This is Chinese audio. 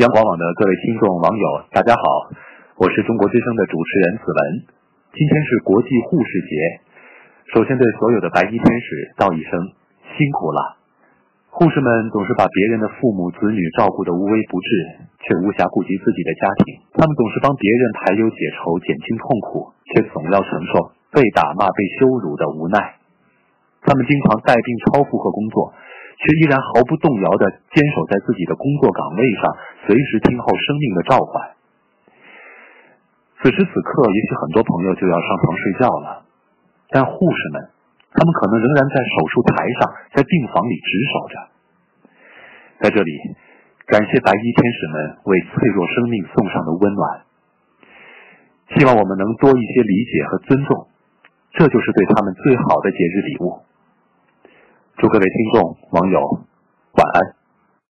央广网的各位听众网友，大家好，我是中国之声的主持人子文。今天是国际护士节，首先对所有的白衣天使道一声辛苦了。护士们总是把别人的父母子女照顾得无微不至，却无暇顾及自己的家庭。他们总是帮别人排忧解愁、减轻痛苦，却总要承受被打骂、被羞辱的无奈。他们经常带病超负荷工作。却依然毫不动摇地坚守在自己的工作岗位上，随时听候生命的召唤。此时此刻，也许很多朋友就要上床睡觉了，但护士们，他们可能仍然在手术台上，在病房里值守着。在这里，感谢白衣天使们为脆弱生命送上的温暖。希望我们能多一些理解和尊重，这就是对他们最好的节日礼物。祝各位听众、网友晚安。